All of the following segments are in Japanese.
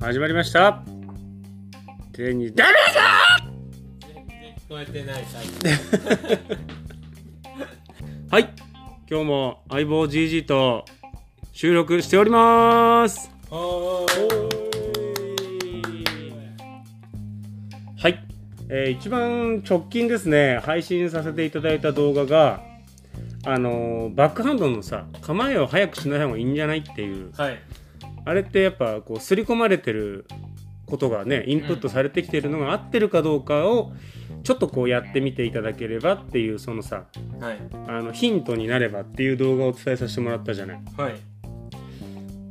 始まりました。手にダメ全然聞こえてない最はい。今日も相棒 GG と収録しております。おはい、えー一番直近ですね。配信させていただいた動画があのーバックハンドのさ構えを早くしない方がいいんじゃないっていう。はいあれってやっぱこう刷り込まれてることがねインプットされてきてるのが合ってるかどうかをちょっとこうやってみていただければっていうそのさはい。あのヒントになればっていう動画をお伝えさせてもらったじゃない。はい。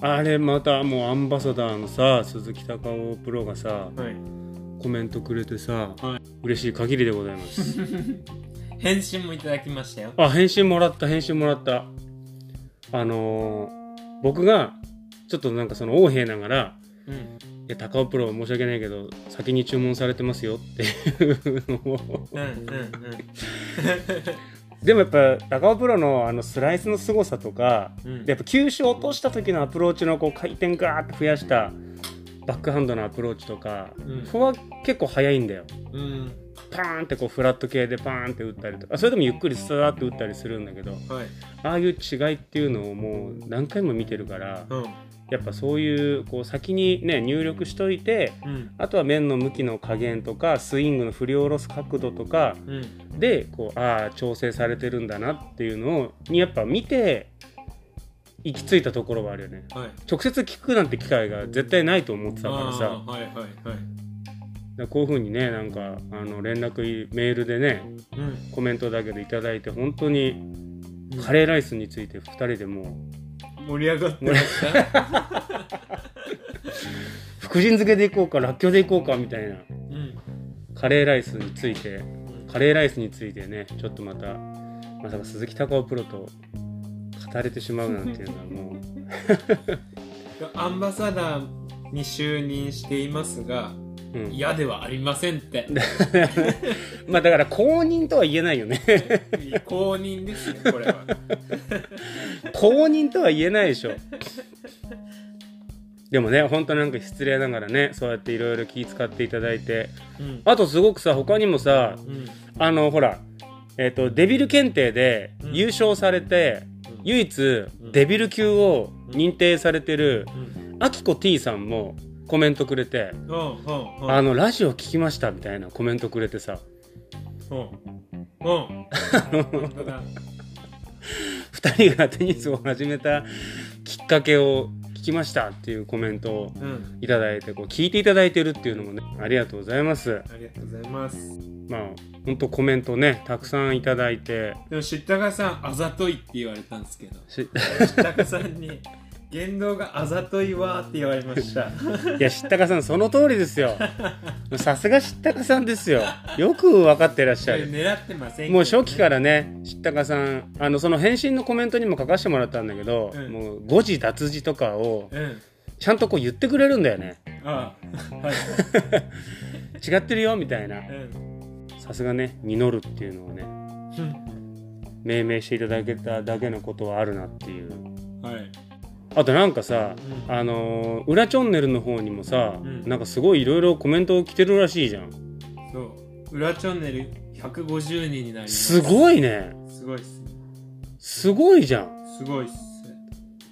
あれまたもうアンバサダーのさ鈴木隆夫プロがさはい。コメントくれてさ、はい。嬉しい限りでございます。返信もいただきましたよ。あ返信もらった返信もらった。あのー僕がちょっとなんかその横柄ながらうん。いや高尾プロ申し訳ないけど先に注文されてますよっていうのを。うんうんうん。でもやっぱ高尾プロのあのスライスの凄さとかうん。やっぱ球種を落とした時のアプローチのこう回転ガーッと増やしたバックハンドのアプローチとか、うん。ここは結構速いんだよ。うん。パーンってこうフラット系でパーンって打ったりとかそれでもゆっくりスワーって打ったりするんだけどはい。ああいう違いっていうのをもう何回も見てるからうんやっぱそういうこう先にね入力しといてうん。あとは面の向きの加減とかスイングの振り下ろす角度とかうん。でこうああ調整されてるんだなっていうのをにやっぱ見て行き着いたところはあるよね。はい。直接聞くなんて機会が絶対ないと思ってたからあさーはいはいこういう風にねなんかあの連絡メールでねうん。コメントだけでいただいて本当にうん。カレーライスについて2人でもう盛り上がってました福神漬けでいこうからっきょうでいこうかみたいな。うん。カレーライスについてうん。カレーライスについてねちょっとまたまさか鈴木隆夫プロと語れてしまうなんていうのはもう。アンバサダーに就任していますがうん。嫌ではありませんって。まあだから公認とは言えないよね。公認ですよこれは。公認とは言えないでしょ。でもね本当なんか失礼ながらねそうやっていろいろ気遣っていただいて。うん。あとすごくさ他にもさうん。あのほらえっ、とデビル検定でうん。優勝されて、うん。唯一ん。デビル級を認定されてるうん。あきこ T さんもコメントくれてあのラジオ聞きましたみたいなコメントくれてさ。うんうん。本当だ2人がテニスを始めたきっかけを聞きましたっていうコメントをうん。いただいてこう聞いていただいてるっていうのもねありがとうございます。ありがとうございます。まあ本当コメントねたくさんいただいて。でも知ったかさんあざといって言われたんですけど。し知ったかさんに言動があざといわーって言われました。いや知ったかさんその通りですよ。さすが知ったかさんですよ。よく分かってらっしゃる。狙ってませんね。もう初期からね知ったかさんあのその返信のコメントにも書かせてもらったんだけど、うん。もう誤字脱字とかをうん。ちゃんとこう言ってくれるんだよね。ああ。はい。違ってるよみたいな。うん。さすがね実るっていうのをね命名していただけただけのことはあるなっていう。はいあとなんかさ、うんあのー裏チャンネルの方にもさ、うん。なんかすごいいろいろコメント来てるらしいじゃん。そう。裏チャンネル150人になります。すごいね。すごいっすすごいじゃん。すごいっ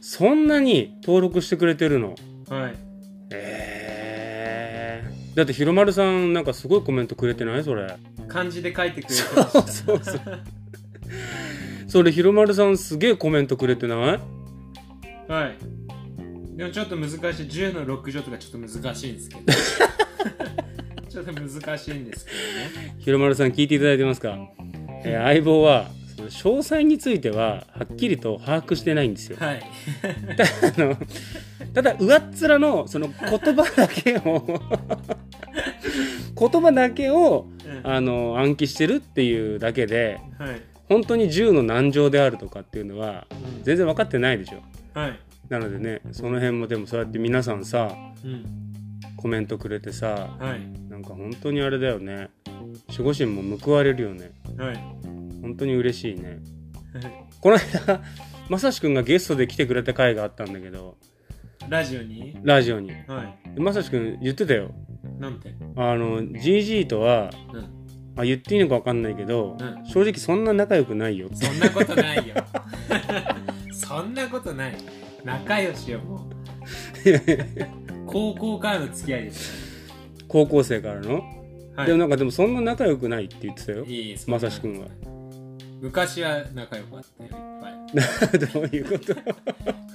そんなに登録してくれてるの？すはい。えー、だってひろまるさんなんかすごいコメントくれてない？それ。漢字で書いてくれてましたそうそうそれひろまるさんすげえコメントくれてない？はい。でもちょっと難しい。10の6乗とかちょっと難しいんですけど。ちょっと難しいんですけどね。ひろまるさん聞いていただいてますか、えー相棒はその詳細についてははっきりと把握してないんですよ。はい。あのただ上っ面のその言葉だけを 言葉だけをうん。あの暗記してるっていうだけではい。本当に銃の難情であるとかっていうのはうん。全然分かってないでしょはい。なのでねその辺もでもそうやって皆さんさうん。コメントくれてさはい。なんか本当にあれだよね。守護神も報われるよね。はい。本当に嬉しいね。この間 まさしくんがゲストで来てくれた回があったんだけどラジオに？ラジオに。はい。まさしくん言ってたよ。なんて？あの GG とはうん。あ言っていいのか分かんないけど、うん。正直そんな仲良くないよそんなことないよ そんなことない。仲良しよもう。高校からの付き合いです。高校生からの、はい。でもなんかでもそんな仲良くないって言ってたよ。いいまさしくんは。昔は仲良かったよいっぱい。どういうこと？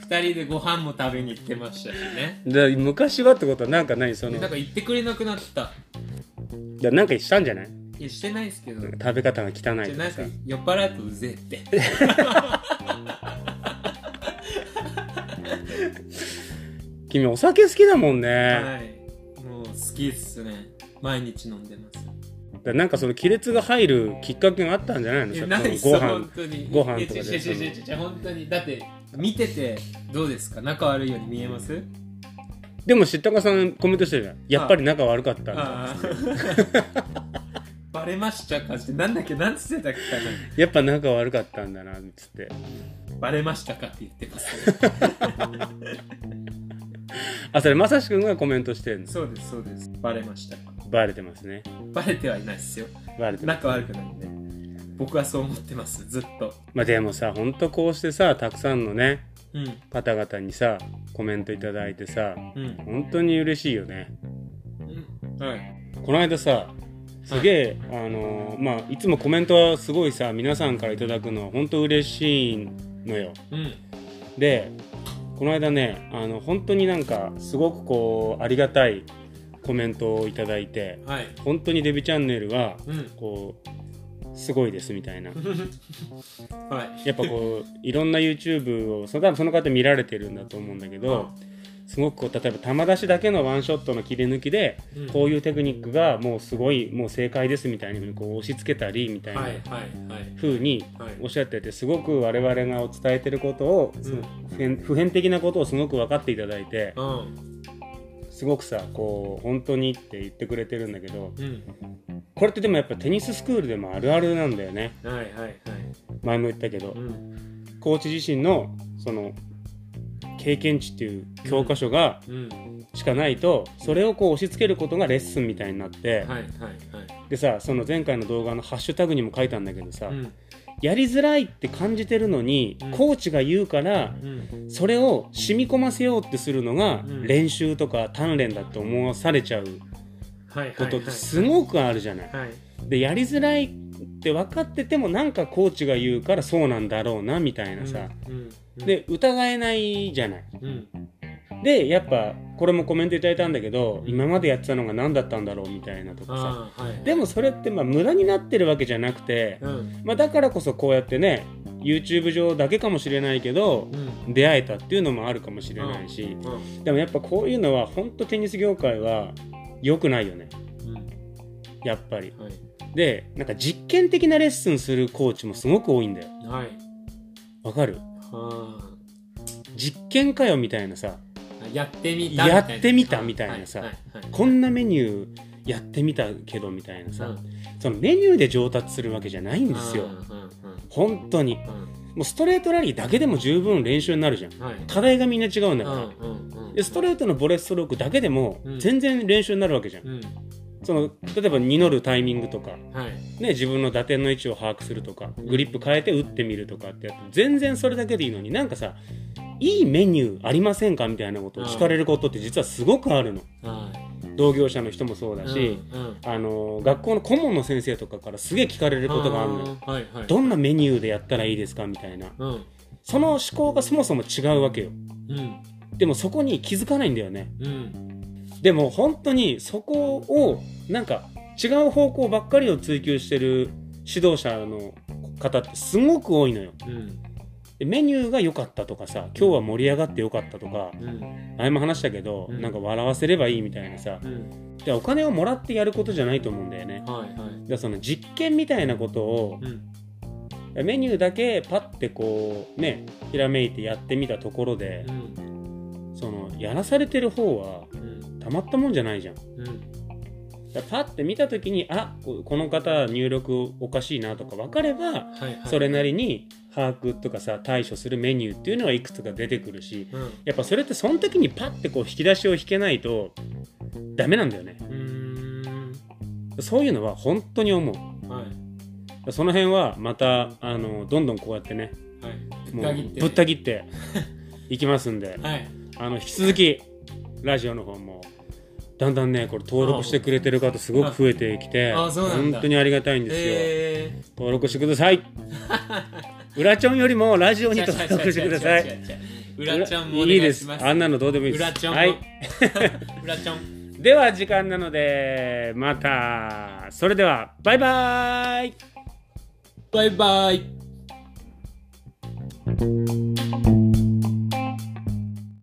二人でご飯も食べに行ってましたしね。で昔はってことはなんか何その。なんか言ってくれなくなった。いやなんかしたんじゃない？いやしてないですけど。食べ方が汚いとか。酔っ払うとうぜえって 君お酒好きだもんね、はい。もう好きっすね。毎日飲んでます。だなんかその亀裂が入るきっかけがあったんじゃないの？いやさないご飯。本当に。ご飯とかで。いや違う違う違う違う本当に。だって見ててどうですか？仲悪いように見えます？でも知ったかさんコメントしてるじゃん。やっぱり仲悪かったんだああ。バレましたか？ってなんだっけ？なんつってたっけ？かなやっぱ仲悪かったんだなっつって。バレましたか？って言ってます、ね、あそれまさしくんがコメントしてんの？そうですそうです。バレましたか？バレてますね。バレてはいないですよ。バレて仲悪くないんで。僕はそう思ってます。ずっと。まあでもさほんとこうしてさたくさんのねうん。方々にさコメントいただいてさうん。本当に嬉しいよね。うん。はい。この間さすげえ、あのーまあいつもコメントはすごいさ皆さんからいただくの本当嬉しいのよ。うん。でこの間ねあの本当になんかすごくこうありがたいコメントをいただいてはい。本当にデビチャンネルはうん。こうすごいですみたいな。はい。やっぱこういろんな YouTube をその多分その方見られてるんだと思うんだけどすごくこう例えば球出しだけのワンショットの切り抜きでうん。こういうテクニックがもうすごいもう正解ですみたいにこう押し付けたりみたいなはいはいはい。風にはい。おっしゃっててすごく我々がお伝えてることを、その普遍的なことをすごく分かっていただいてうん。すごくさこう本当にって言ってくれてるんだけどうん。これってでもやっぱテニススクールでもあるあるなんだよね。はいはいはい。前も言ったけどうん。コーチ自身のその経験値っていう教科書がうん。しかないとそれをこう押し付けることがレッスンみたいになってでさその前回の動画のハッシュタグにも書いたんだけどさうん。やりづらいって感じてるのにうん。コーチが言うからうん。それを染み込ませようってするのがうん。練習とか鍛錬だって思わされちゃうことってすごくあるじゃない。はいでやりづらいって分かっててもなんかコーチが言うからそうなんだろうなみたいなさ。で疑えないじゃない。うん。でやっぱこれもコメントいただいたんだけど今までやってたのが何だったんだろうみたいなとかさ。はい。でもそれってまあ無駄になってるわけじゃなくて、うん。まあ、だからこそこうやってね YouTube 上だけかもしれないけどうん。出会えたっていうのもあるかもしれないし、うんでもやっぱこういうのは本当テニス業界は良くないよね。やっぱり。はいでなんか実験的なレッスンするコーチもすごく多いんだよ。はい。わかる？は実験かよみたいなさ。あやってみたやってみたみたいなさ。はいはいはい。こんなメニューやってみたけどみたいなさ、うん。そのメニューで上達するわけじゃないんですよ。うんうん本当に。うん。もうストレートラリーだけでも十分練習になるじゃん。うんはい。課題がみんな違うんだから、うんうんうん。でストレートのボレーストロークだけでもうん。全然練習になるわけじゃん、うんその例えば祈るタイミングとか、はい。ね、自分の打点の位置を把握するとか。グリップ変えて打ってみるとかってやって。全然それだけでいいのになんかさいいメニューありませんかみたいなことを聞かれることって実はすごくあるの。はい。同業者の人もそうだし、うんうん。あの学校の顧問の先生とかからすげえ聞かれることがあるのよ。はいはい。どんなメニューでやったらいいですかみたいな。うん。その思考がそもそも違うわけよ。うん。でもそこに気づかないんだよね。うんでも本当にそこをなんか違う方向ばっかりを追求してる指導者の方ってすごく多いのよ。うん。でメニューが良かったとかさ今日は盛り上がって良かったとかうん。前も話したけど、うん。なんか笑わせればいいみたいなさ。うん。でお金をもらってやることじゃないと思うんだよね。はいはい。だその実験みたいなことをうん。メニューだけパッてこうねひらめいてやってみたところでうん。そのやらされてる方はうんたまったもんじゃないじゃん。うん。だパッて見た時にあここの方入力おかしいなとか分かればはいはい。それなりに把握とかさ対処するメニューっていうのはいくつか出てくるしうん。やっぱそれってその時にパッてこう引き出しを引けないとダメなんだよね。うそういうのは本当に思う。はい。その辺はまたあのどんどんこうやってねはい。もうぶぶった切切っていきますんで はい。あの引き続きラジオの方もだんだんねこれ登録してくれてる方すごく増えてきて本当にありがたいんですよ、え登録してください。裏ちょんよりもラジオーに登録してください。裏ちゃんもおいいです。あんなのどうでもいいです。裏ちゃんも。はい。裏ちゃん。では時間なのでまた。それではバイバイ。バイバイ